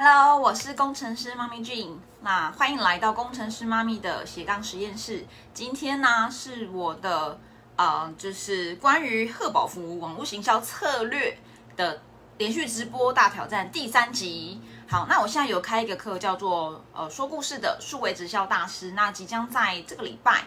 Hello，我是工程师妈咪俊。那欢迎来到工程师妈咪的斜杠实验室。今天呢是我的呃，就是关于贺宝福网络行销策略的连续直播大挑战第三集。好，那我现在有开一个课，叫做呃说故事的数位直销大师。那即将在这个礼拜。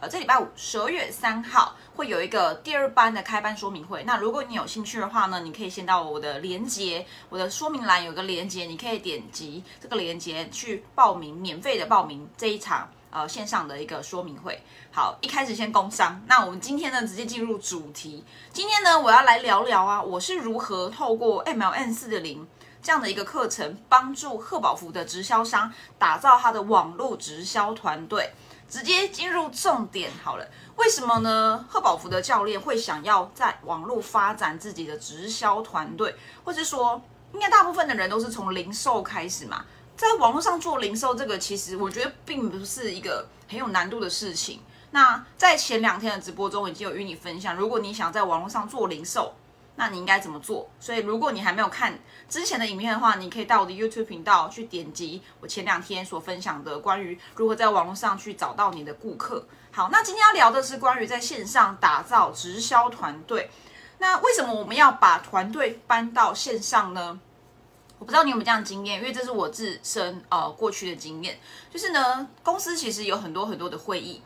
呃，这礼拜五十二月三号会有一个第二班的开班说明会。那如果你有兴趣的话呢，你可以先到我的连接，我的说明栏有个连接，你可以点击这个连接去报名，免费的报名这一场呃线上的一个说明会。好，一开始先工商。那我们今天呢，直接进入主题。今天呢，我要来聊聊啊，我是如何透过 MLN 四的零这样的一个课程，帮助贺宝福的直销商打造他的网络直销团队。直接进入重点好了，为什么呢？贺宝福的教练会想要在网络发展自己的直销团队，或者说，应该大部分的人都是从零售开始嘛，在网络上做零售，这个其实我觉得并不是一个很有难度的事情。那在前两天的直播中，已经有与你分享，如果你想在网络上做零售。那你应该怎么做？所以如果你还没有看之前的影片的话，你可以到我的 YouTube 频道去点击我前两天所分享的关于如何在网络上去找到你的顾客。好，那今天要聊的是关于在线上打造直销团队。那为什么我们要把团队搬到线上呢？我不知道你有没有这样经验，因为这是我自身呃过去的经验，就是呢，公司其实有很多很多的会议，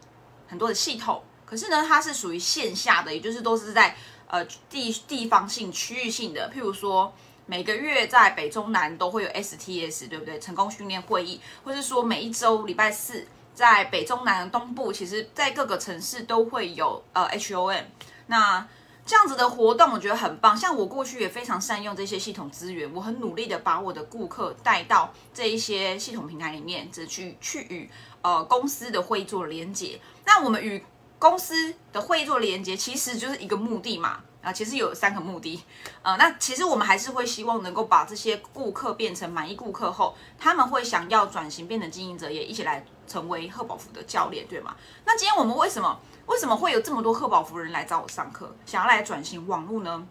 很多的系统，可是呢，它是属于线下的，也就是都是在。呃，地地方性、区域性的，譬如说每个月在北中南都会有 STS，对不对？成功训练会议，或是说每一周礼拜四在北中南东部，其实在各个城市都会有呃 HOM。那这样子的活动，我觉得很棒。像我过去也非常善用这些系统资源，我很努力的把我的顾客带到这一些系统平台里面，只去去与呃公司的会议做连接。那我们与公司的会议做连接，其实就是一个目的嘛，啊，其实有三个目的，呃，那其实我们还是会希望能够把这些顾客变成满意顾客后，他们会想要转型变成经营者，也一起来成为贺宝福的教练，对吗？那今天我们为什么为什么会有这么多贺宝福人来找我上课，想要来转型网络呢？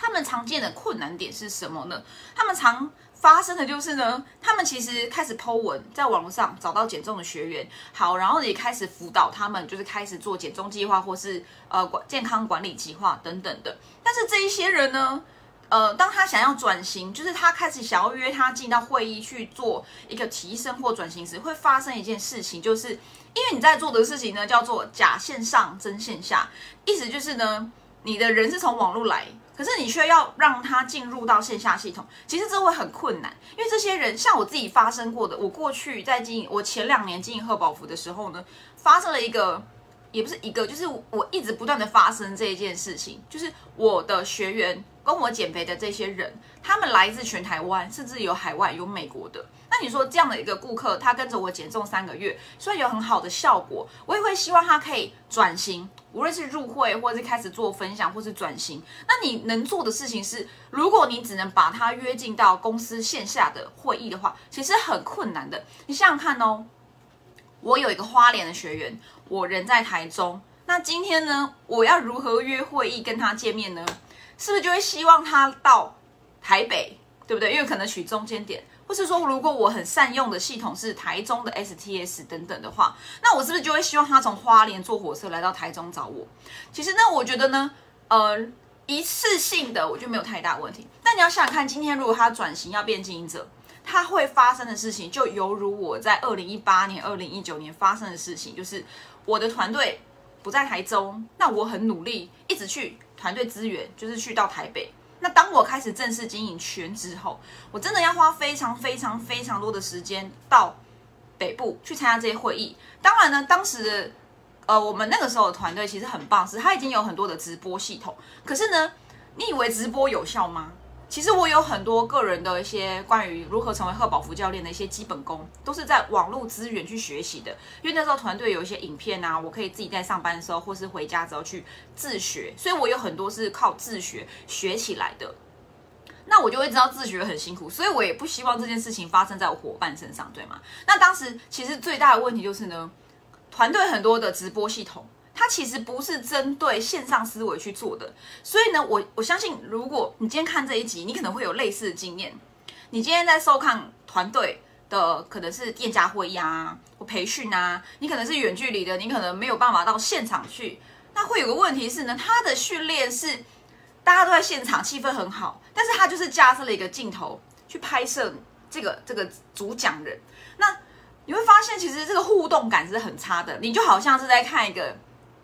他们常见的困难点是什么呢？他们常发生的就是呢，他们其实开始剖文，在网络上找到减重的学员，好，然后也开始辅导他们，就是开始做减重计划，或是呃管健康管理计划等等的。但是这一些人呢，呃，当他想要转型，就是他开始想要约他进到会议去做一个提升或转型时，会发生一件事情，就是因为你在做的事情呢，叫做假线上真线下，意思就是呢，你的人是从网络来。可是你却要让他进入到线下系统，其实这会很困难，因为这些人像我自己发生过的，我过去在经营，我前两年经营贺宝福的时候呢，发生了一个，也不是一个，就是我一直不断的发生这一件事情，就是我的学员。跟我减肥的这些人，他们来自全台湾，甚至有海外、有美国的。那你说这样的一个顾客，他跟着我减重三个月，虽然有很好的效果，我也会希望他可以转型，无论是入会，或者是开始做分享，或是转型。那你能做的事情是，如果你只能把他约进到公司线下的会议的话，其实很困难的。你想想看哦，我有一个花莲的学员，我人在台中，那今天呢，我要如何约会议跟他见面呢？是不是就会希望他到台北，对不对？因为可能取中间点，或是说，如果我很善用的系统是台中的 STS 等等的话，那我是不是就会希望他从花莲坐火车来到台中找我？其实呢，我觉得呢，呃，一次性的我就没有太大问题。但你要想想看，今天如果他转型要变经营者，他会发生的事情，就犹如我在二零一八年、二零一九年发生的事情，就是我的团队不在台中，那我很努力，一直去。团队资源就是去到台北。那当我开始正式经营全职后，我真的要花非常非常非常多的时间到北部去参加这些会议。当然呢，当时的呃，我们那个时候的团队其实很棒，是它已经有很多的直播系统。可是呢，你以为直播有效吗？其实我有很多个人的一些关于如何成为贺宝福教练的一些基本功，都是在网络资源去学习的。因为那时候团队有一些影片啊，我可以自己在上班的时候或是回家之后去自学，所以我有很多是靠自学学起来的。那我就会知道自学很辛苦，所以我也不希望这件事情发生在我伙伴身上，对吗？那当时其实最大的问题就是呢，团队很多的直播系统。它其实不是针对线上思维去做的，所以呢，我我相信，如果你今天看这一集，你可能会有类似的经验。你今天在收看团队的可能是店家会议啊或培训啊，你可能是远距离的，你可能没有办法到现场去。那会有个问题是呢，他的训练是大家都在现场，气氛很好，但是他就是架设了一个镜头去拍摄这个这个主讲人。那你会发现，其实这个互动感是很差的，你就好像是在看一个。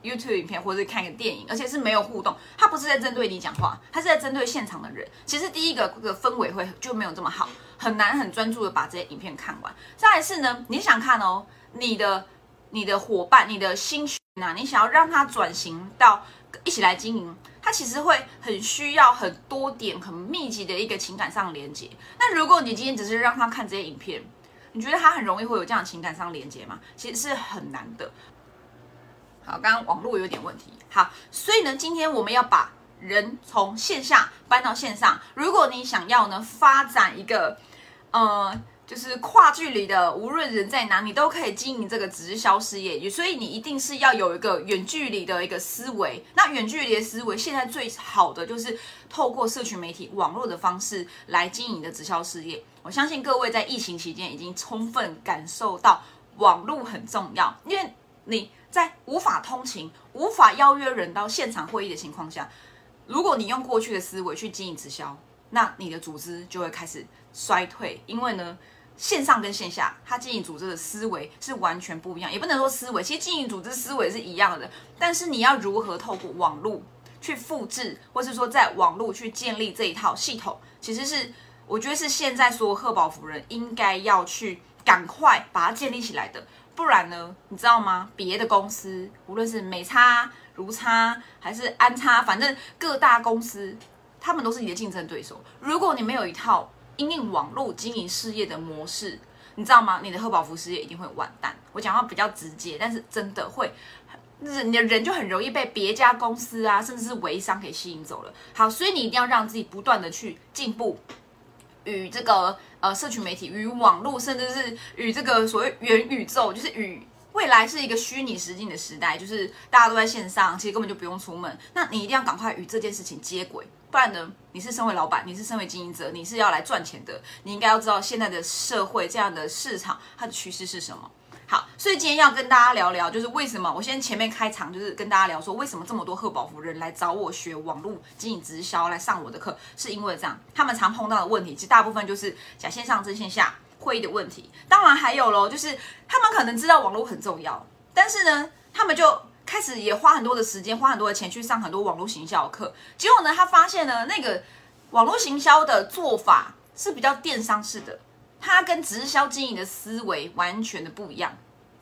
YouTube 影片或者是看一个电影，而且是没有互动，他不是在针对你讲话，他是在针对现场的人。其实第一个这个氛围会就没有这么好，很难很专注的把这些影片看完。再来是呢，你想看哦，你的你的伙伴，你的心血啊，你想要让他转型到一起来经营，他其实会很需要很多点很密集的一个情感上连接。那如果你今天只是让他看这些影片，你觉得他很容易会有这样情感上连接吗？其实是很难的。好，刚刚网络有点问题。好，所以呢，今天我们要把人从线下搬到线上。如果你想要呢发展一个，呃，就是跨距离的，无论人在哪，你都可以经营这个直销事业。所以你一定是要有一个远距离的一个思维。那远距离的思维，现在最好的就是透过社群媒体、网络的方式来经营的直销事业。我相信各位在疫情期间已经充分感受到网络很重要，因为你。在无法通勤、无法邀约人到现场会议的情况下，如果你用过去的思维去经营直销，那你的组织就会开始衰退。因为呢，线上跟线下，它经营组织的思维是完全不一样。也不能说思维，其实经营组织思维是一样的。但是你要如何透过网络去复制，或是说在网络去建立这一套系统，其实是我觉得是现在所有贺宝福人应该要去赶快把它建立起来的。不然呢？你知道吗？别的公司，无论是美差、如差还是安差，反正各大公司，他们都是你的竞争对手。如果你没有一套应用网络经营事业的模式，你知道吗？你的贺宝福事业一定会完蛋。我讲话比较直接，但是真的会，人你的人就很容易被别家公司啊，甚至是微商给吸引走了。好，所以你一定要让自己不断的去进步。与这个呃社群媒体、与网络，甚至是与这个所谓元宇宙，就是与未来是一个虚拟实境的时代，就是大家都在线上，其实根本就不用出门。那你一定要赶快与这件事情接轨，不然呢，你是身为老板，你是身为经营者，你是要来赚钱的，你应该要知道现在的社会这样的市场它的趋势是什么。好，所以今天要跟大家聊聊，就是为什么我先前面开场就是跟大家聊说，为什么这么多贺宝福人来找我学网络经营直销，来上我的课，是因为这样，他们常碰到的问题，其实大部分就是假线上真线下会议的问题。当然还有喽，就是他们可能知道网络很重要，但是呢，他们就开始也花很多的时间，花很多的钱去上很多网络行销的课，结果呢，他发现呢，那个网络行销的做法是比较电商式的。它跟直销经营的思维完全的不一样，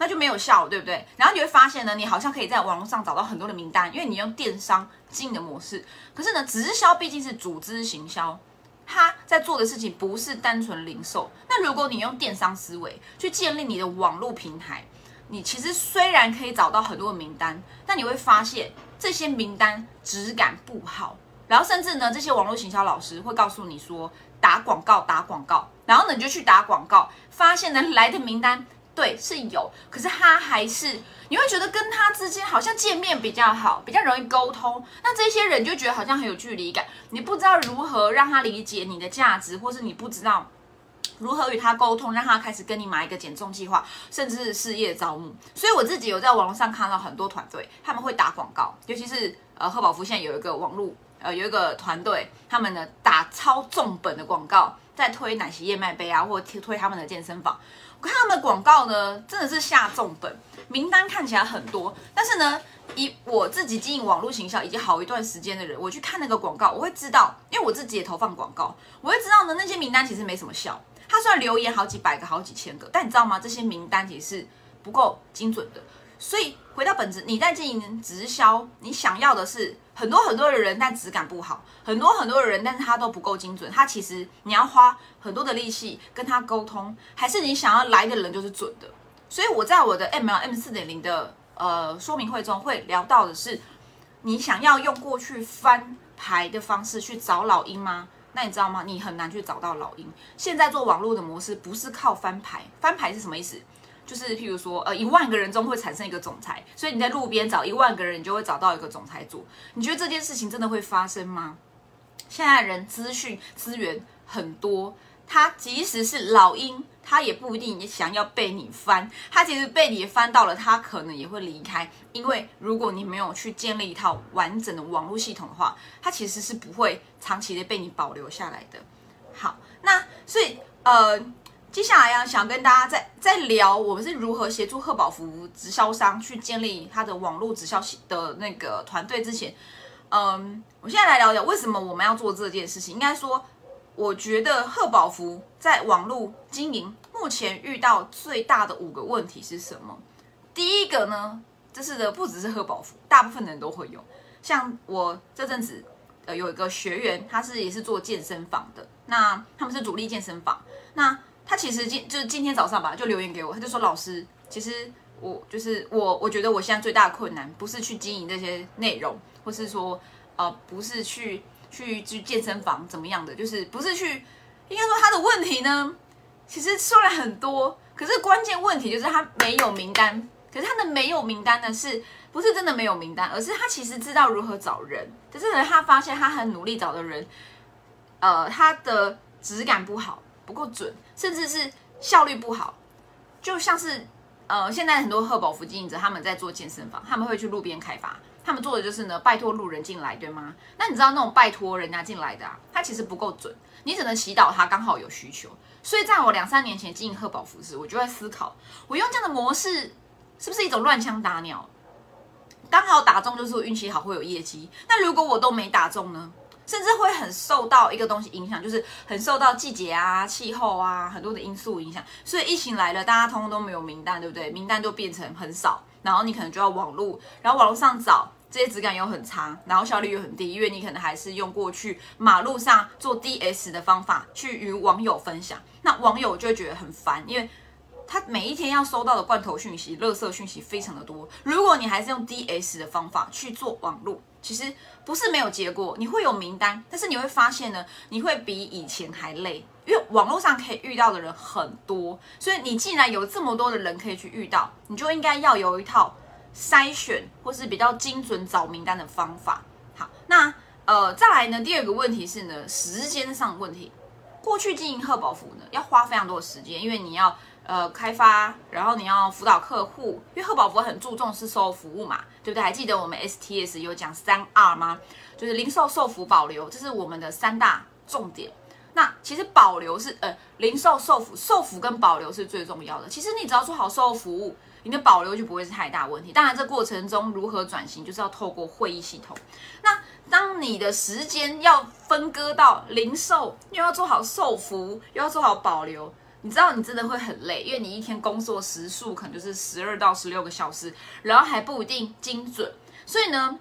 那就没有效，对不对？然后你会发现呢，你好像可以在网络上找到很多的名单，因为你用电商经营的模式。可是呢，直销毕竟是组织行销，它在做的事情不是单纯零售。那如果你用电商思维去建立你的网络平台，你其实虽然可以找到很多的名单，但你会发现这些名单质感不好。然后甚至呢，这些网络行销老师会告诉你说。打广告，打广告，然后呢，你就去打广告，发现呢来的名单对是有，可是他还是你会觉得跟他之间好像见面比较好，比较容易沟通。那这些人就觉得好像很有距离感，你不知道如何让他理解你的价值，或是你不知道如何与他沟通，让他开始跟你买一个减重计划，甚至是事业招募。所以我自己有在网络上看到很多团队，他们会打广告，尤其是呃贺宝福现在有一个网络。呃，有一个团队，他们呢打超重本的广告，在推奶昔燕麦杯啊，或推推他们的健身房。我看他们的广告呢，真的是下重本，名单看起来很多，但是呢，以我自己经营网络行销已经好一段时间的人，我去看那个广告，我会知道，因为我自己也投放广告，我会知道呢，那些名单其实没什么效。他虽然留言好几百个、好几千个，但你知道吗？这些名单其实是不够精准的。所以回到本质，你在经营直销，你想要的是很多很多的人，但质感不好；很多很多的人，但是他都不够精准。他其实你要花很多的力气跟他沟通，还是你想要来的人就是准的。所以我在我的 MLM 四点零的呃说明会中会聊到的是，你想要用过去翻牌的方式去找老鹰吗？那你知道吗？你很难去找到老鹰。现在做网络的模式不是靠翻牌，翻牌是什么意思？就是譬如说，呃，一万个人中会产生一个总裁，所以你在路边找一万个人，你就会找到一个总裁做。你觉得这件事情真的会发生吗？现在人资讯资源很多，他即使是老鹰，他也不一定想要被你翻。他其实被你翻到了，他可能也会离开。因为如果你没有去建立一套完整的网络系统的话，他其实是不会长期的被你保留下来的。好，那所以呃，接下来呀，想跟大家在在聊我们是如何协助贺宝福直销商去建立他的网络直销的那个团队之前，嗯，我现在来聊聊为什么我们要做这件事情。应该说。我觉得贺宝福在网络经营目前遇到最大的五个问题是什么？第一个呢，这是的不只是贺宝福，大部分人都会有。像我这阵子呃有一个学员，他是也是做健身房的，那他们是主力健身房。那他其实今就是今天早上吧，就留言给我，他就说老师，其实我就是我，我觉得我现在最大的困难不是去经营这些内容，或是说呃不是去。去去健身房怎么样的？就是不是去，应该说他的问题呢，其实说了很多，可是关键问题就是他没有名单。可是他的没有名单呢，是不是真的没有名单？而是他其实知道如何找人，可是呢，他发现他很努力找的人，呃，他的质感不好，不够准，甚至是效率不好，就像是呃，现在很多贺宝福经营者他们在做健身房，他们会去路边开发。他们做的就是呢，拜托路人进来，对吗？那你知道那种拜托人家进来的啊，他其实不够准，你只能祈祷他刚好有需求。所以在我两三年前经营贺宝服饰，我就在思考，我用这样的模式是不是一种乱枪打鸟？刚好打中就是我运气好会有业绩，那如果我都没打中呢？甚至会很受到一个东西影响，就是很受到季节啊、气候啊很多的因素影响。所以疫情来了，大家通通都没有名单，对不对？名单就变成很少。然后你可能就要网络，然后网络上找这些质感又很差，然后效率又很低，因为你可能还是用过去马路上做 DS 的方法去与网友分享，那网友就会觉得很烦，因为他每一天要收到的罐头讯息、垃圾讯息非常的多。如果你还是用 DS 的方法去做网络，其实不是没有结果，你会有名单，但是你会发现呢，你会比以前还累。因为网络上可以遇到的人很多，所以你既然有这么多的人可以去遇到，你就应该要有一套筛选或是比较精准找名单的方法。好，那呃再来呢，第二个问题是呢，时间上问题。过去经营贺宝福呢，要花非常多的时间，因为你要呃开发，然后你要辅导客户，因为贺宝福很注重是售后服务嘛，对不对？还记得我们 STS 有讲三 R 吗？就是零售、售服、保留，这是我们的三大重点。那其实保留是呃零售售服售服跟保留是最重要的。其实你只要做好售后服务，你的保留就不会是太大问题。当然这过程中如何转型，就是要透过会议系统。那当你的时间要分割到零售，又要做好售服，又要做好保留，你知道你真的会很累，因为你一天工作时数可能就是十二到十六个小时，然后还不一定精准。所以呢。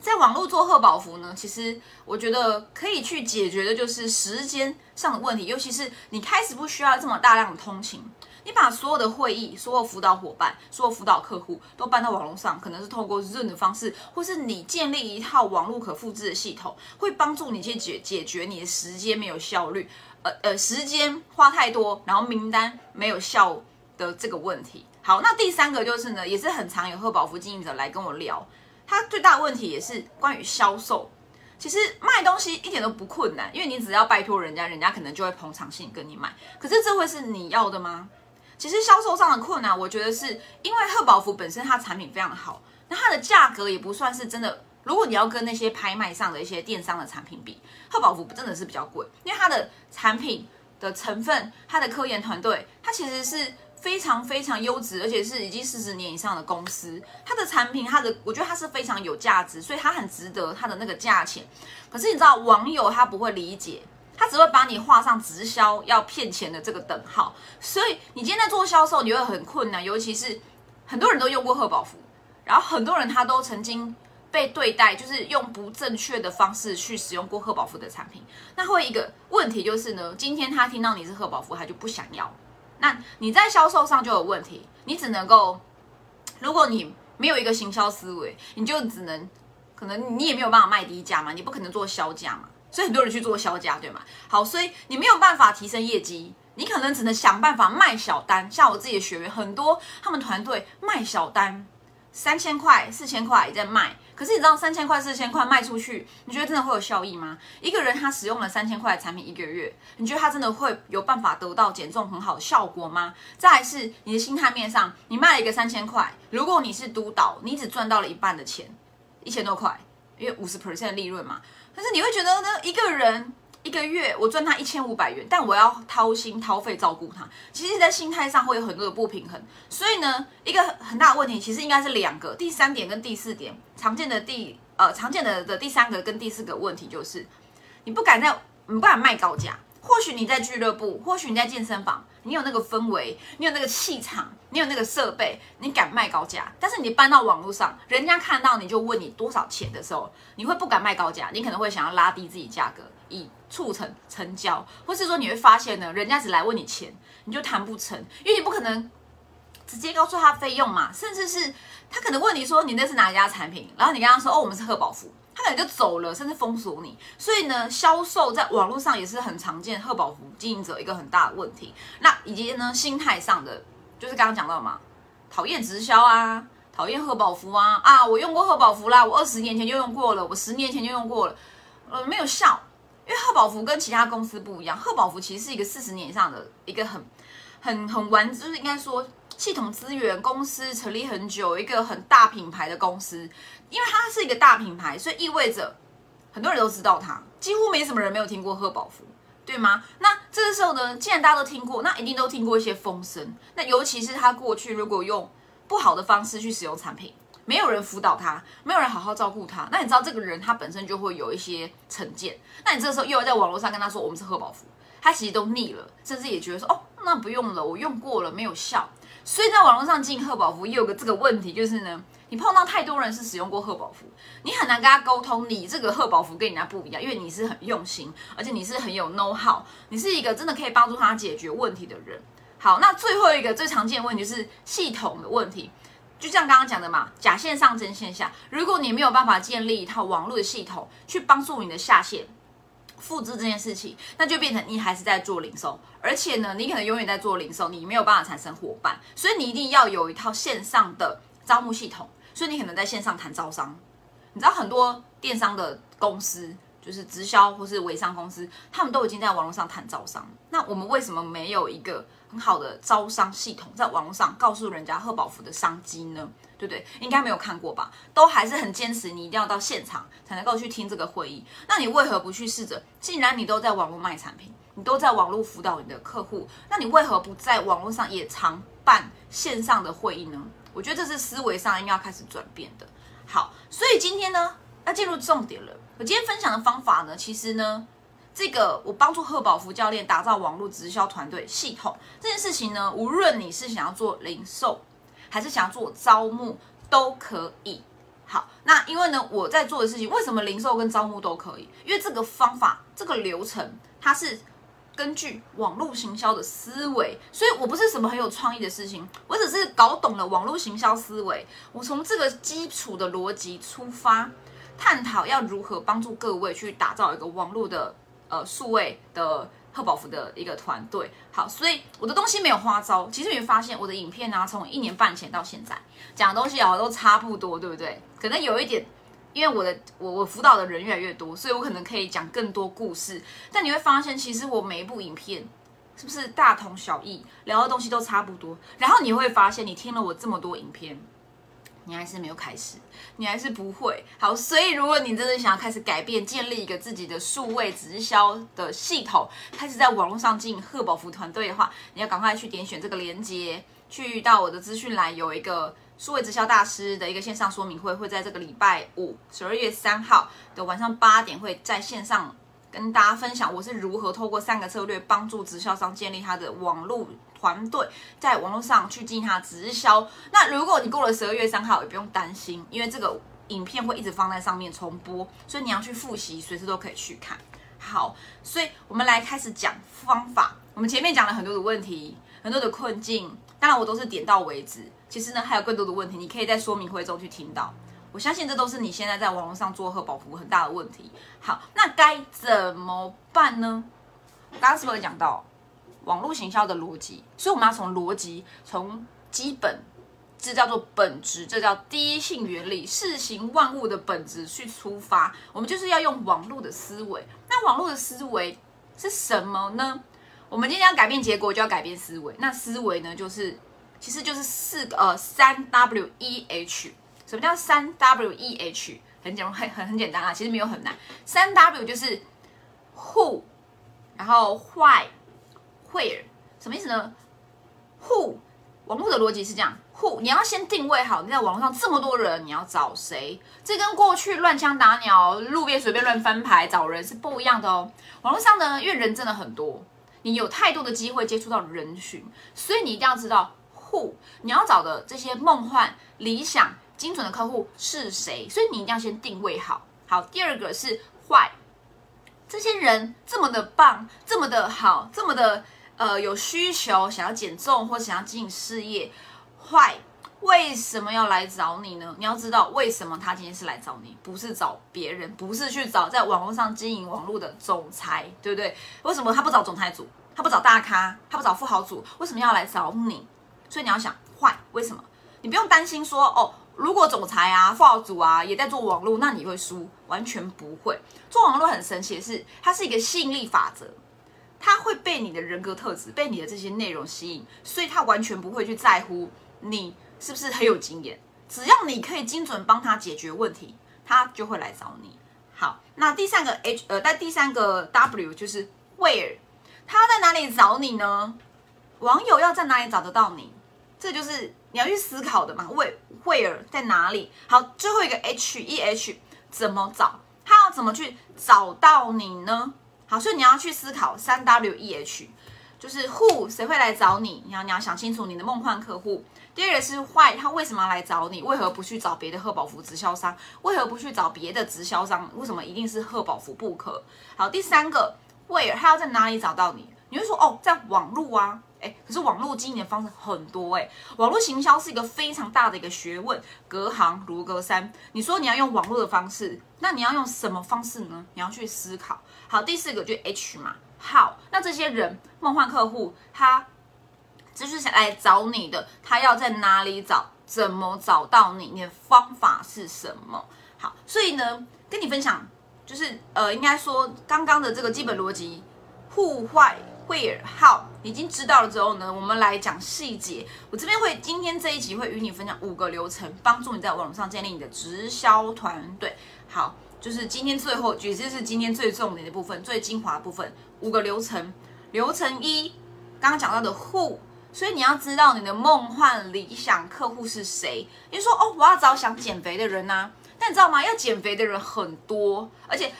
在网络做贺宝福呢，其实我觉得可以去解决的就是时间上的问题，尤其是你开始不需要这么大量的通勤，你把所有的会议、所有辅导伙伴、所有辅导客户都搬到网络上，可能是透过 Zoom 的方式，或是你建立一套网络可复制的系统，会帮助你去解解决你的时间没有效率，呃呃，时间花太多，然后名单没有效的这个问题。好，那第三个就是呢，也是很常有贺宝福经营者来跟我聊。他最大的问题也是关于销售。其实卖东西一点都不困难，因为你只要拜托人家，人家可能就会捧场性跟你买。可是这会是你要的吗？其实销售上的困难，我觉得是因为贺宝福本身它产品非常好，那它的价格也不算是真的。如果你要跟那些拍卖上的一些电商的产品比，贺宝福真的是比较贵，因为它的产品的成分，它的科研团队，它其实是。非常非常优质，而且是已经四十年以上的公司，它的产品，它的我觉得它是非常有价值，所以它很值得它的那个价钱。可是你知道，网友他不会理解，他只会把你画上直销要骗钱的这个等号。所以你今天在做销售，你会很困难，尤其是很多人都用过贺宝福，然后很多人他都曾经被对待，就是用不正确的方式去使用过贺宝福的产品。那会一个问题就是呢，今天他听到你是贺宝福，他就不想要。那你在销售上就有问题，你只能够，如果你没有一个行销思维，你就只能，可能你也没有办法卖低价嘛，你不可能做销价嘛，所以很多人去做销价，对吗？好，所以你没有办法提升业绩，你可能只能想办法卖小单，像我自己的学员很多，他们团队卖小单，三千块、四千块也在卖。可是你知道三千块、四千块卖出去，你觉得真的会有效益吗？一个人他使用了三千块的产品一个月，你觉得他真的会有办法得到减重很好的效果吗？再来是你的心态面上，你卖了一个三千块，如果你是督导，你只赚到了一半的钱，一千多块，因为五十 percent 的利润嘛。但是你会觉得呢，一个人。一个月我赚他一千五百元，但我要掏心掏肺照顾他，其实，在心态上会有很多的不平衡。所以呢，一个很大的问题，其实应该是两个，第三点跟第四点常见的第呃常见的的第三个跟第四个问题就是，你不敢在你不敢卖高价。或许你在俱乐部，或许你在健身房，你有那个氛围，你有那个气场，你有那个设备，你敢卖高价。但是你搬到网络上，人家看到你就问你多少钱的时候，你会不敢卖高价，你可能会想要拉低自己价格。以促成成交，或是说你会发现呢，人家只来问你钱，你就谈不成，因为你不可能直接告诉他费用嘛，甚至是他可能问你说你那是哪一家产品，然后你跟他说哦我们是贺宝福，他可能就走了，甚至封锁你。所以呢，销售在网络上也是很常见，贺宝福经营者一个很大的问题。那以及呢，心态上的，就是刚刚讲到嘛，讨厌直销啊，讨厌贺宝福啊，啊我用过贺宝福啦，我二十年前就用过了，我十年前就用过了，呃没有效。因为贺宝福跟其他公司不一样，贺宝福其实是一个四十年以上的一个很、很、很完，就是应该说系统资源公司成立很久，一个很大品牌的公司。因为它是一个大品牌，所以意味着很多人都知道它，几乎没什么人没有听过贺宝福，对吗？那这个时候呢，既然大家都听过，那一定都听过一些风声。那尤其是他过去如果用不好的方式去使用产品。没有人辅导他，没有人好好照顾他，那你知道这个人他本身就会有一些成见，那你这个时候又要在网络上跟他说我们是贺宝福，他其实都腻了，甚至也觉得说哦那不用了，我用过了没有效，所以在网络上进贺宝福也有个这个问题，就是呢你碰到太多人是使用过贺宝福，你很难跟他沟通，你这个贺宝福跟人家不一样，因为你是很用心，而且你是很有 know how，你是一个真的可以帮助他解决问题的人。好，那最后一个最常见的问题是系统的问题。就像刚刚讲的嘛，假线上真线下。如果你没有办法建立一套网络的系统去帮助你的下线复制这件事情，那就变成你还是在做零售，而且呢，你可能永远在做零售，你没有办法产生伙伴。所以你一定要有一套线上的招募系统。所以你可能在线上谈招商，你知道很多电商的公司，就是直销或是微商公司，他们都已经在网络上谈招商。那我们为什么没有一个？很好的招商系统，在网络上告诉人家贺宝福的商机呢，对不对？应该没有看过吧？都还是很坚持，你一定要到现场才能够去听这个会议。那你为何不去试着？既然你都在网络卖产品，你都在网络辅导你的客户，那你为何不在网络上也常办线上的会议呢？我觉得这是思维上应该要开始转变的。好，所以今天呢，要进入重点了。我今天分享的方法呢，其实呢。这个我帮助贺宝福教练打造网络直销团队系统这件事情呢，无论你是想要做零售，还是想要做招募，都可以。好，那因为呢，我在做的事情，为什么零售跟招募都可以？因为这个方法、这个流程，它是根据网络行销的思维，所以我不是什么很有创意的事情，我只是搞懂了网络行销思维，我从这个基础的逻辑出发，探讨要如何帮助各位去打造一个网络的。呃，数位的贺宝福的一个团队，好，所以我的东西没有花招。其实你会发现，我的影片呢，从一年半前到现在讲的东西啊，都差不多，对不对？可能有一点，因为我的我我辅导的人越来越多，所以我可能可以讲更多故事。但你会发现，其实我每一部影片是不是大同小异，聊的东西都差不多。然后你会发现，你听了我这么多影片。你还是没有开始，你还是不会好，所以如果你真的想要开始改变，建立一个自己的数位直销的系统，开始在网络上进贺宝福团队的话，你要赶快去点选这个链接，去到我的资讯栏有一个数位直销大师的一个线上说明会，会在这个礼拜五十二月三号的晚上八点会在线上。跟大家分享我是如何透过三个策略帮助直销商建立他的网络团队，在网络上去进行他直销。那如果你过了十二月三号，也不用担心，因为这个影片会一直放在上面重播，所以你要去复习，随时都可以去看。好，所以我们来开始讲方法。我们前面讲了很多的问题，很多的困境，当然我都是点到为止。其实呢，还有更多的问题，你可以在说明会中去听到。我相信这都是你现在在网络上做贺宝福很大的问题。好，那该怎么办呢？我刚刚是不是讲到网络行销的逻辑？所以我们要从逻辑、从基本这叫做本质，这叫第一性原理，事行万物的本质去出发。我们就是要用网络的思维。那网络的思维是什么呢？我们今天要改变结果，就要改变思维。那思维呢，就是其实就是四个呃三 W E H。什么叫三 W E H？很简很很很简单啊，其实没有很难。三 W 就是 Who，然后 Where 什么意思呢？Who 网络的逻辑是这样，Who 你要先定位好，你在网络上这么多人，你要找谁？这跟过去乱枪打鸟、路边随便乱翻牌找人是不一样的哦。网络上呢，因为人真的很多。你有太多的机会接触到人群，所以你一定要知道 who 你要找的这些梦幻、理想、精准的客户是谁，所以你一定要先定位好。好，第二个是 why 这些人这么的棒，这么的好，这么的呃有需求，想要减重或想要经营事业坏为什么要来找你呢？你要知道为什么他今天是来找你，不是找别人，不是去找在网络上经营网络的总裁，对不对？为什么他不找总裁组，他不找大咖，他不找富豪组，为什么要来找你？所以你要想坏，为什么？你不用担心说哦，如果总裁啊、富豪组啊也在做网络，那你会输？完全不会。做网络很神奇的是，它是一个吸引力法则，他会被你的人格特质、被你的这些内容吸引，所以他完全不会去在乎你。是不是很有经验？只要你可以精准帮他解决问题，他就会来找你。好，那第三个 H 呃，但第三个 W 就是 Where，他要在哪里找你呢？网友要在哪里找得到你？这就是你要去思考的嘛。Where Where 在哪里？好，最后一个 H E H 怎么找？他要怎么去找到你呢？好，所以你要去思考三 W E H，就是 Who 谁会来找你？你要你要想清楚你的梦幻客户。第二个是坏，他为什么要来找你？为何不去找别的贺宝福直销商？为何不去找别的直销商？为什么一定是贺宝福不可？好，第三个，where 他要在哪里找到你？你会说哦，在网络啊，哎，可是网络经营的方式很多哎，网络行销是一个非常大的一个学问，隔行如隔山。你说你要用网络的方式，那你要用什么方式呢？你要去思考。好，第四个就 H 嘛，好，那这些人梦幻客户他。就是想来找你的，他要在哪里找？怎么找到你？你的方法是什么？好，所以呢，跟你分享，就是呃，应该说刚刚的这个基本逻辑，互换、会尔、号已经知道了之后呢，我们来讲细节。我这边会今天这一集会与你分享五个流程，帮助你在网上建立你的直销团队。好，就是今天最后，也就是今天最重点的部分，最精华的部分，五个流程。流程一，刚刚讲到的 Who，。所以你要知道你的梦幻理想客户是谁。你说哦，我要找想减肥的人呐。但你知道吗？要减肥的人很多，而且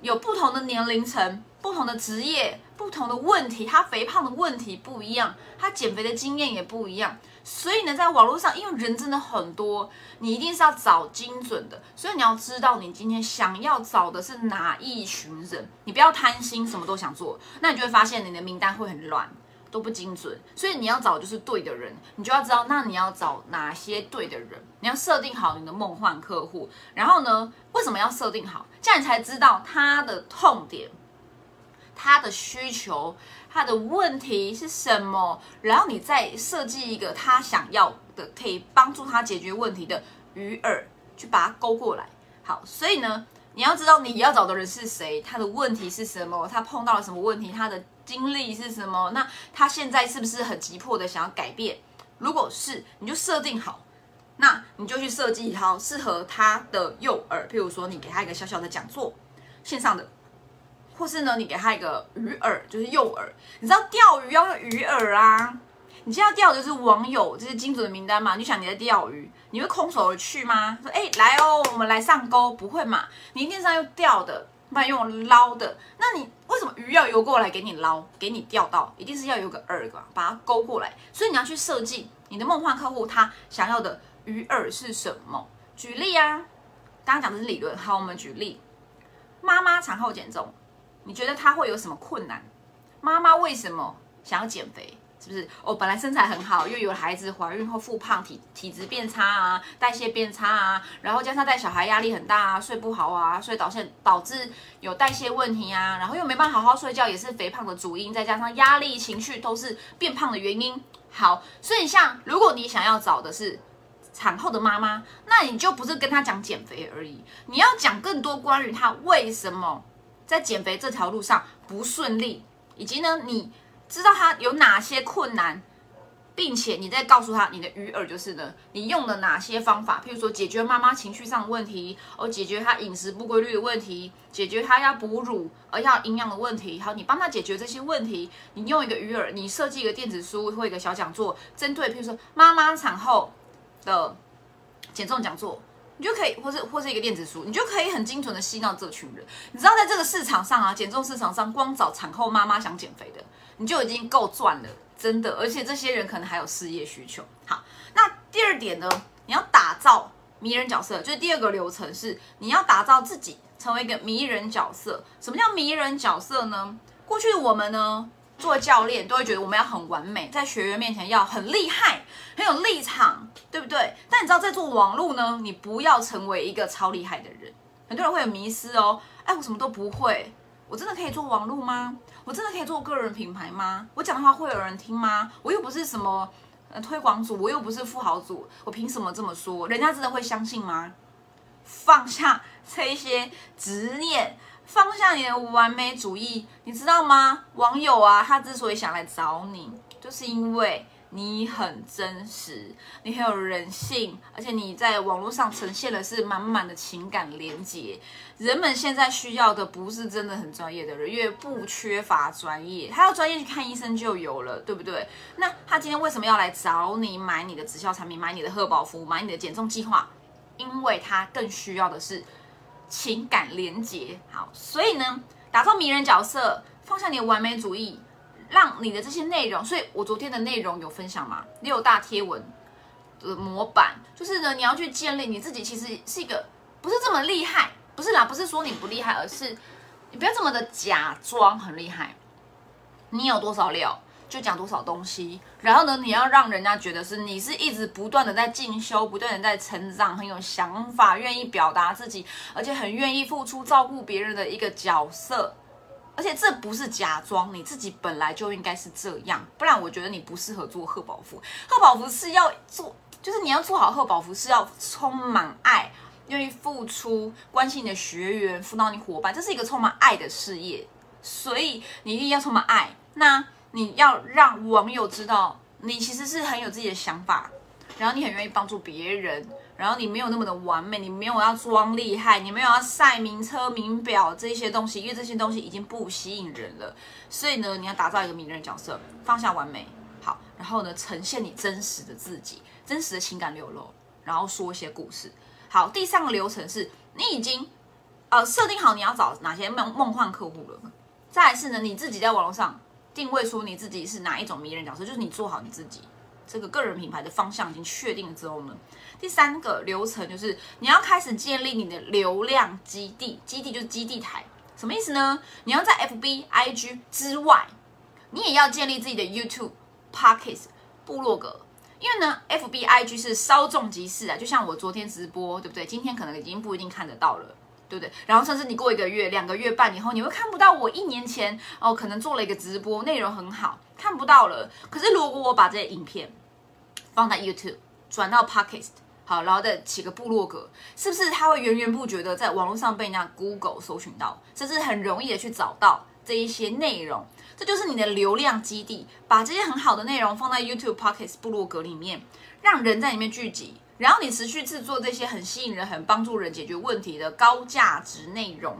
有不同的年龄层、不同的职业、不同的问题。他肥胖的问题不一样，他减肥的经验也不一样。所以呢，在网络上，因为人真的很多，你一定是要找精准的。所以你要知道你今天想要找的是哪一群人。你不要贪心，什么都想做，那你就会发现你的名单会很乱。都不精准，所以你要找就是对的人，你就要知道，那你要找哪些对的人，你要设定好你的梦幻客户，然后呢，为什么要设定好？这样你才知道他的痛点、他的需求、他的问题是什么，然后你再设计一个他想要的，可以帮助他解决问题的鱼饵，去把它勾过来。好，所以呢，你要知道你要找的人是谁，他的问题是什么，他碰到了什么问题，他的。经历是什么？那他现在是不是很急迫的想要改变？如果是，你就设定好，那你就去设计一套适合他的诱饵。譬如说，你给他一个小小的讲座，线上的，或是呢，你给他一个鱼饵，就是诱饵。你知道钓鱼要用鱼饵啊？你现在钓的就是网友，这是精准的名单嘛？你想你在钓鱼，你会空手而去吗？说，哎，来哦，我们来上钩，不会嘛？你一定是要用钓的。不然用捞的，那你为什么鱼要游过来给你捞，给你钓到？一定是要有个饵吧，把它勾过来。所以你要去设计你的梦幻客户，他想要的鱼饵是什么？举例啊，刚刚讲的是理论，好，我们举例，妈妈产后减重，你觉得他会有什么困难？妈妈为什么想要减肥？是不是哦？本来身材很好，又有孩子，怀孕后复胖，体体质变差啊，代谢变差啊，然后加上带小孩压力很大啊，睡不好啊，所以导致导致有代谢问题啊，然后又没办法好好睡觉，也是肥胖的主因，再加上压力、情绪都是变胖的原因。好，所以像如果你想要找的是产后的妈妈，那你就不是跟她讲减肥而已，你要讲更多关于她为什么在减肥这条路上不顺利，以及呢，你知道他有哪些困难。并且你再告诉他，你的鱼饵就是呢，你用了哪些方法？譬如说解决妈妈情绪上的问题，哦，解决她饮食不规律的问题，解决她要哺乳而要营养的问题。好，你帮她解决这些问题，你用一个鱼饵，你设计一个电子书或一个小讲座，针对譬如说妈妈产后的减重讲座，你就可以，或是或是一个电子书，你就可以很精准的吸到这群人。你知道在这个市场上啊，减重市场上，光找产后妈妈想减肥的，你就已经够赚了。真的，而且这些人可能还有事业需求。好，那第二点呢？你要打造迷人角色，就是第二个流程是你要打造自己成为一个迷人角色。什么叫迷人角色呢？过去我们呢做教练都会觉得我们要很完美，在学员面前要很厉害、很有力，在做网络呢，你不要成为一个超厉害的人。很多人会有迷失哦，哎，我什么都不会。我真的可以做网络吗？我真的可以做个人品牌吗？我讲的话会有人听吗？我又不是什么呃推广组，我又不是富豪组，我凭什么这么说？人家真的会相信吗？放下这一些执念，放下你的完美主义，你知道吗？网友啊，他之所以想来找你，就是因为。你很真实，你很有人性，而且你在网络上呈现的是满满的情感连接。人们现在需要的不是真的很专业的人，因为不缺乏专业，他要专业去看医生就有了，对不对？那他今天为什么要来找你买你的直销产品，买你的贺宝福，买你的减重计划？因为他更需要的是情感连接。好，所以呢，打造迷人角色，放下你的完美主义。让你的这些内容，所以我昨天的内容有分享吗？六大贴文的模板，就是呢，你要去建立你自己，其实是一个不是这么厉害，不是啦，不是说你不厉害，而是你不要这么的假装很厉害。你有多少料就讲多少东西，然后呢，你要让人家觉得是你是一直不断的在进修，不断的在成长，很有想法，愿意表达自己，而且很愿意付出照顾别人的一个角色。而且这不是假装，你自己本来就应该是这样，不然我觉得你不适合做贺宝福。贺宝福是要做，就是你要做好贺宝福，是要充满爱，愿意付出，关心你的学员，辅导你伙伴，这是一个充满爱的事业。所以你一定要充满爱，那你要让网友知道，你其实是很有自己的想法，然后你很愿意帮助别人。然后你没有那么的完美，你没有要装厉害，你没有要晒名车名表这些东西，因为这些东西已经不吸引人了。所以呢，你要打造一个迷人角色，放下完美，好，然后呢，呈现你真实的自己，真实的情感流露，然后说一些故事。好，第三个流程是你已经呃设定好你要找哪些梦梦幻客户了。再来是呢，你自己在网络上定位出你自己是哪一种迷人角色，就是你做好你自己。这个个人品牌的方向已经确定了之后呢，第三个流程就是你要开始建立你的流量基地，基地就是基地台，什么意思呢？你要在 FB、IG 之外，你也要建立自己的 YouTube、Pockets、部落格，因为呢，FB、IG 是稍纵即逝啊，就像我昨天直播，对不对？今天可能已经不一定看得到了，对不对？然后甚至你过一个月、两个月、半年后，你会看不到我一年前哦，可能做了一个直播，内容很好。看不到了。可是如果我把这些影片放在 YouTube 转到 Podcast，好，然后再起个部落格，是不是它会源源不绝的在网络上被人家 Google 搜寻到，甚至很容易的去找到这一些内容？这就是你的流量基地，把这些很好的内容放在 YouTube、Podcast、部落格里面，让人在里面聚集，然后你持续制作这些很吸引人、很帮助人解决问题的高价值内容，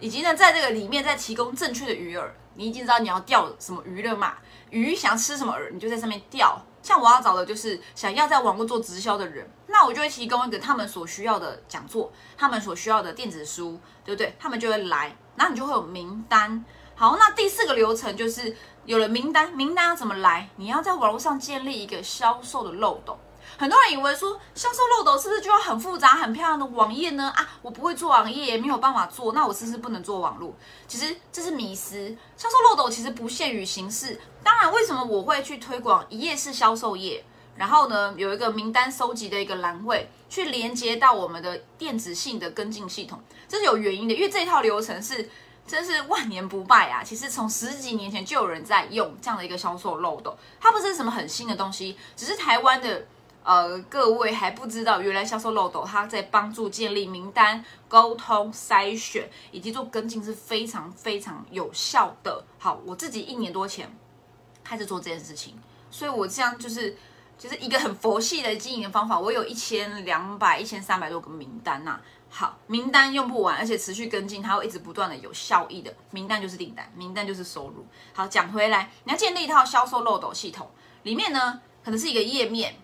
以及呢，在这个里面再提供正确的鱼饵。你已经知道你要钓什么鱼了嘛？鱼想吃什么饵，你就在上面钓。像我要找的就是想要在网络做直销的人，那我就会提供一个他们所需要的讲座，他们所需要的电子书，对不对？他们就会来，然后你就会有名单。好，那第四个流程就是有了名单，名单要怎么来？你要在网络上建立一个销售的漏洞。很多人以为说销售漏斗是不是就要很复杂、很漂亮的网页呢？啊，我不会做网页，没有办法做，那我是不是不能做网络？其实这是迷思。销售漏斗其实不限于形式。当然，为什么我会去推广一页式销售页？然后呢，有一个名单收集的一个栏位，去连接到我们的电子性的跟进系统，这是有原因的。因为这套流程是真是万年不败啊！其实从十几年前就有人在用这样的一个销售漏斗，它不是什么很新的东西，只是台湾的。呃各位还不知道，原来销售漏斗它在帮助建立名单、沟通、筛选以及做跟进是非常非常有效的。好，我自己一年多前开始做这件事情，所以我这样就是就是一个很佛系的经营方法。我有一千两百、一千三百多个名单呐。好，名单用不完，而且持续跟进，它会一直不断的有效益的。名单就是订单，名单就是收入。好，讲回来，你要建立一套销售漏斗系统，里面呢可能是一个页面，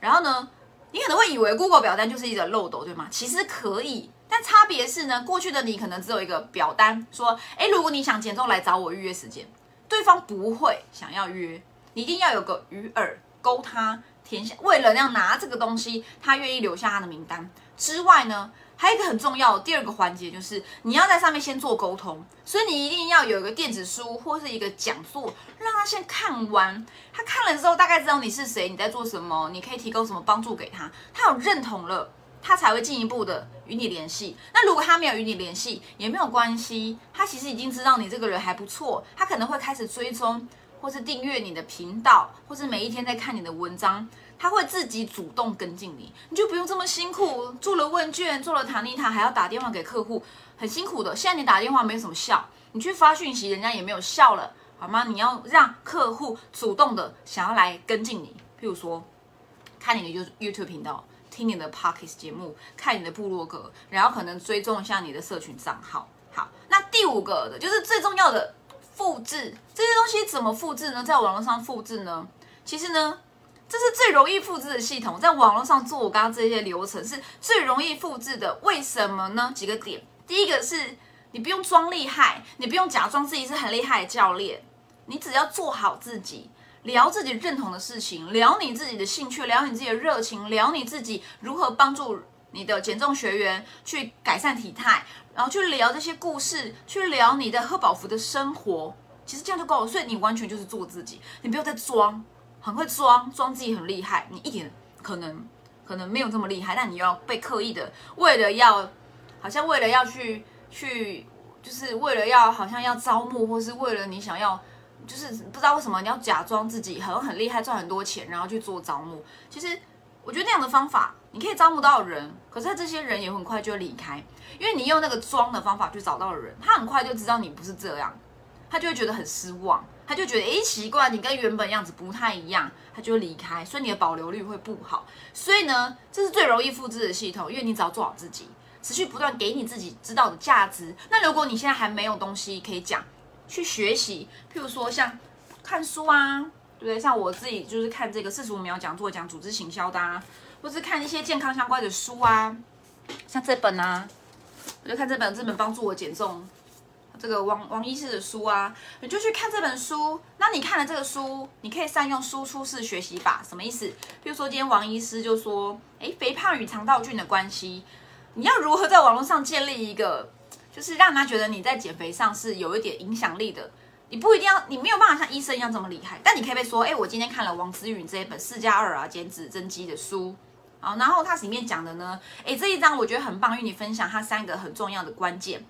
然后呢，你可能会以为 Google 表单就是一个漏斗，对吗？其实可以，但差别是呢，过去的你可能只有一个表单，说，诶，如果你想减重来找我预约时间，对方不会想要约，你一定要有个鱼饵勾他填下，为了要拿这个东西，他愿意留下他的名单之外呢。还有一个很重要的第二个环节，就是你要在上面先做沟通，所以你一定要有一个电子书或是一个讲座，让他先看完。他看了之后，大概知道你是谁，你在做什么，你可以提供什么帮助给他。他有认同了，他才会进一步的与你联系。那如果他没有与你联系，也没有关系，他其实已经知道你这个人还不错，他可能会开始追踪或是订阅你的频道，或是每一天在看你的文章。他会自己主动跟进你，你就不用这么辛苦，做了问卷，做了塔尼塔，还要打电话给客户，很辛苦的。现在你打电话没什么效，你去发讯息，人家也没有效了，好吗？你要让客户主动的想要来跟进你，譬如说看你的 YouTube 频道，听你的 Podcast 节目，看你的部落格，然后可能追踪一下你的社群账号。好，那第五个的就是最重要的复制这些东西怎么复制呢？在网络上复制呢？其实呢？这是最容易复制的系统，在网络上做我刚刚这些流程是最容易复制的。为什么呢？几个点，第一个是你不用装厉害，你不用假装自己是很厉害的教练，你只要做好自己，聊自己认同的事情，聊你自己的兴趣，聊你自己的热情，聊你自己如何帮助你的减重学员去改善体态，然后去聊这些故事，去聊你的喝饱福的生活，其实这样就够了。所以你完全就是做自己，你不要再装。很会装，装自己很厉害，你一点可能可能没有这么厉害，但你要被刻意的为了要，好像为了要去去，就是为了要好像要招募，或是为了你想要，就是不知道为什么你要假装自己好像很厉害，赚很多钱，然后去做招募。其实我觉得那样的方法，你可以招募到人，可是他这些人也很快就离开，因为你用那个装的方法去找到人，他很快就知道你不是这样，他就会觉得很失望。他就觉得，哎，奇怪，你跟原本样子不太一样，他就离开，所以你的保留率会不好。所以呢，这是最容易复制的系统，因为你只要做好自己，持续不断给你自己知道的价值。那如果你现在还没有东西可以讲，去学习，譬如说像看书啊，对不对？像我自己就是看这个四十五秒讲座讲组织行销的，啊，或是看一些健康相关的书啊，像这本啊，我就看这本，这本帮助我减重。这个王王医师的书啊，你就去看这本书。那你看了这个书，你可以善用输出式学习法，什么意思？比如说今天王医师就说，诶，肥胖与肠道菌的关系，你要如何在网络上建立一个，就是让他觉得你在减肥上是有一点影响力的。你不一定要，你没有办法像医生一样这么厉害，但你可以被说，诶，我今天看了王子允这一本四加二啊减脂增肌的书，好，然后它里面讲的呢，诶，这一章我觉得很棒，与你分享它三个很重要的关键，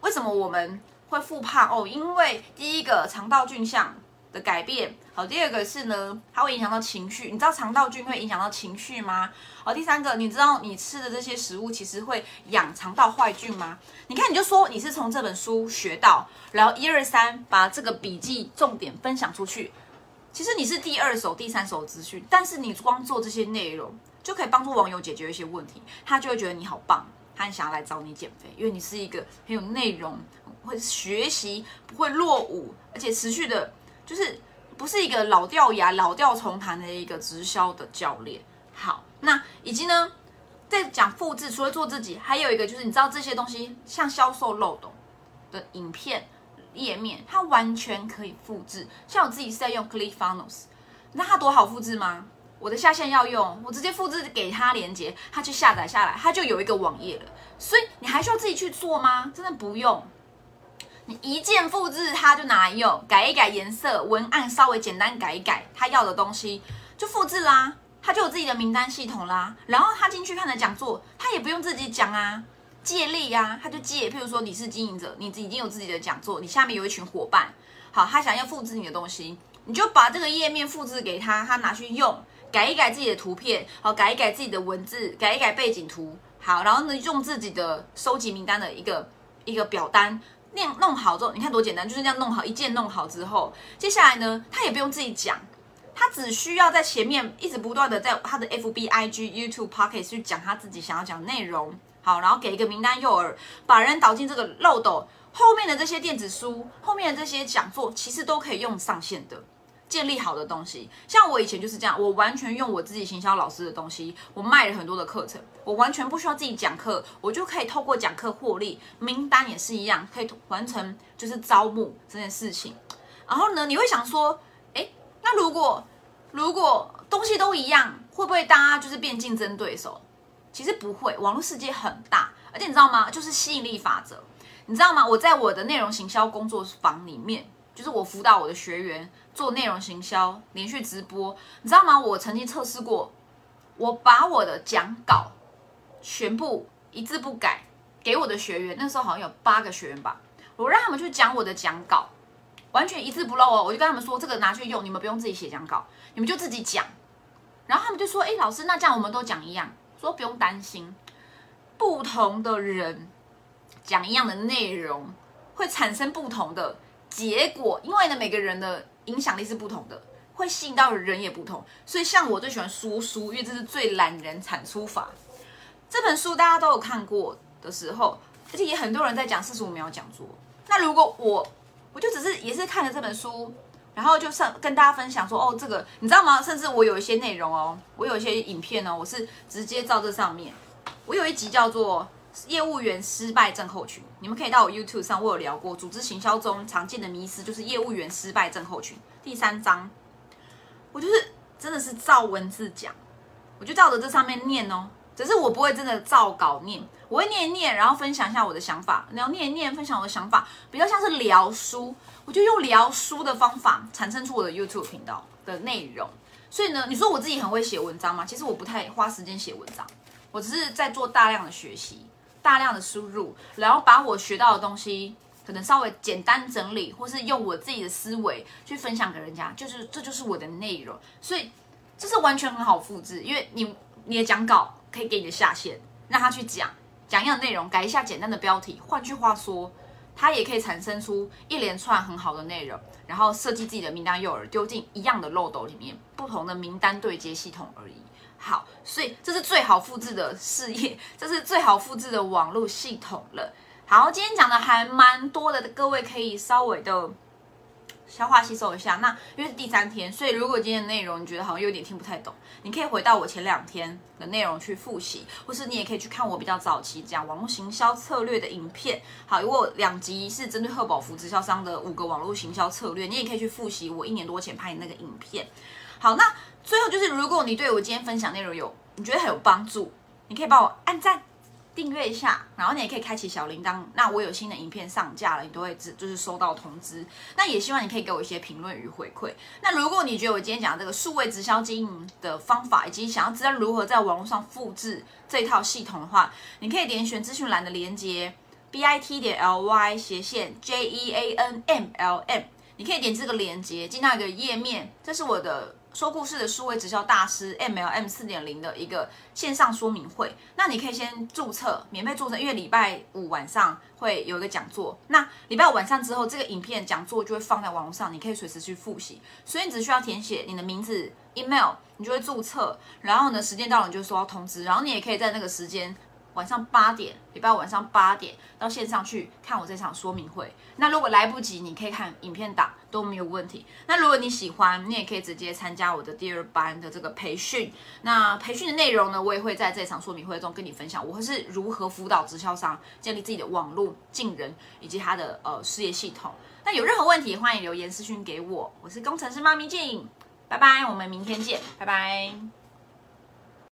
为什么我们？会复胖哦，因为第一个肠道菌相的改变，好，第二个是呢，它会影响到情绪。你知道肠道菌会影响到情绪吗？好，第三个，你知道你吃的这些食物其实会养肠道坏菌吗？你看，你就说你是从这本书学到，然后一二三，把这个笔记重点分享出去。其实你是第二手、第三手资讯，但是你光做这些内容就可以帮助网友解决一些问题，他就会觉得你好棒，他很想要来找你减肥，因为你是一个很有内容。会学习不会落伍，而且持续的，就是不是一个老掉牙、老调重弹的一个直销的教练。好，那以及呢，在讲复制，除了做自己，还有一个就是你知道这些东西，像销售漏洞的影片页面，它完全可以复制。像我自己是在用 ClickFunnels，那它多好复制吗？我的下线要用，我直接复制给他连接，他去下载下来，他就有一个网页了。所以你还需要自己去做吗？真的不用。你一键复制，他就拿来用，改一改颜色、文案，稍微简单改一改，他要的东西就复制啦，他就有自己的名单系统啦。然后他进去看的讲座，他也不用自己讲啊，借力呀，他就借。譬如说你是经营者，你已经有自己的讲座，你下面有一群伙伴，好，他想要复制你的东西，你就把这个页面复制给他，他拿去用，改一改自己的图片，好，改一改自己的文字，改一改背景图，好，然后呢，用自己的收集名单的一个一个表单，那弄好之后，你看多简单，就是这样弄好，一键弄好之后，接下来呢，他也不用自己讲。他只需要在前面一直不断的在他的 F B I G YouTube Pocket 去讲他自己想要讲内容，好，然后给一个名单诱饵，把人导进这个漏斗，后面的这些电子书，后面的这些讲座，其实都可以用上线的，建立好的东西。像我以前就是这样，我完全用我自己行销老师的东西，我卖了很多的课程，我完全不需要自己讲课，我就可以透过讲课获利，名单也是一样，可以完成就是招募这件事情。然后呢，你会想说。那如果如果东西都一样，会不会大家就是变竞争对手？其实不会，网络世界很大，而且你知道吗？就是吸引力法则，你知道吗？我在我的内容行销工作坊里面，就是我辅导我的学员做内容行销，连续直播，你知道吗？我曾经测试过，我把我的讲稿全部一字不改给我的学员，那时候好像有八个学员吧，我让他们去讲我的讲稿。完全一字不漏哦，我就跟他们说，这个拿去用，你们不用自己写讲稿，你们就自己讲。然后他们就说，哎，老师，那这样我们都讲一样，说不用担心，不同的人讲一样的内容，会产生不同的结果，因为呢，每个人的影响力是不同的，会吸引到人也不同。所以像我最喜欢说书，因为这是最懒人产出法。这本书大家都有看过的时候，而且也很多人在讲四十五秒讲座。那如果我我就只是也是看了这本书，然后就上跟大家分享说，哦，这个你知道吗？甚至我有一些内容哦，我有一些影片呢，我是直接照这上面。我有一集叫做《业务员失败症候群》，你们可以到我 YouTube 上，我有聊过组织行销中常见的迷思，就是业务员失败症候群。第三章，我就是真的是照文字讲，我就照着这上面念哦。只是我不会真的照稿念，我会念一念，然后分享一下我的想法，然后念一念，分享我的想法，比较像是聊书，我就用聊书的方法产生出我的 YouTube 频道的内容。所以呢，你说我自己很会写文章吗？其实我不太花时间写文章，我只是在做大量的学习，大量的输入，然后把我学到的东西可能稍微简单整理，或是用我自己的思维去分享给人家，就是这就是我的内容。所以这是完全很好复制，因为你你的讲稿。可以给你的下线，让他去讲讲一样内容，改一下简单的标题。换句话说，他也可以产生出一连串很好的内容，然后设计自己的名单诱饵，丢进一样的漏斗里面，不同的名单对接系统而已。好，所以这是最好复制的事业，这是最好复制的网络系统了。好，今天讲的还蛮多的，各位可以稍微的。消化吸收一下，那因为是第三天，所以如果今天的内容你觉得好像有点听不太懂，你可以回到我前两天的内容去复习，或是你也可以去看我比较早期讲网络行销策略的影片。好，如果两集是针对贺宝福直销商的五个网络行销策略，你也可以去复习我一年多前拍的那个影片。好，那最后就是如果你对我今天分享内容有你觉得很有帮助，你可以帮我按赞。订阅一下，然后你也可以开启小铃铛。那我有新的影片上架了，你都会只就是收到通知。那也希望你可以给我一些评论与回馈。那如果你觉得我今天讲的这个数位直销经营的方法，以及想要知道如何在网络上复制这套系统的话，你可以点选资讯栏的连接，b i t 点 l y 斜线 j e a n m l m，你可以点这个连接进到一个页面，这是我的。说故事的数位直销大师 MLM 四点零的一个线上说明会，那你可以先注册，免费注册，因为礼拜五晚上会有一个讲座。那礼拜五晚上之后，这个影片讲座就会放在网络上，你可以随时去复习。所以你只需要填写你的名字、email，你就会注册。然后呢，时间到了你就收到通知。然后你也可以在那个时间。晚上八点，礼拜晚上八点到线上去看我这场说明会。那如果来不及，你可以看影片档都没有问题。那如果你喜欢，你也可以直接参加我的第二班的这个培训。那培训的内容呢，我也会在这场说明会中跟你分享，我是如何辅导直销商建立自己的网络进人以及他的呃事业系统。那有任何问题，欢迎留言私讯给我。我是工程师妈咪静，拜拜，我们明天见，拜拜。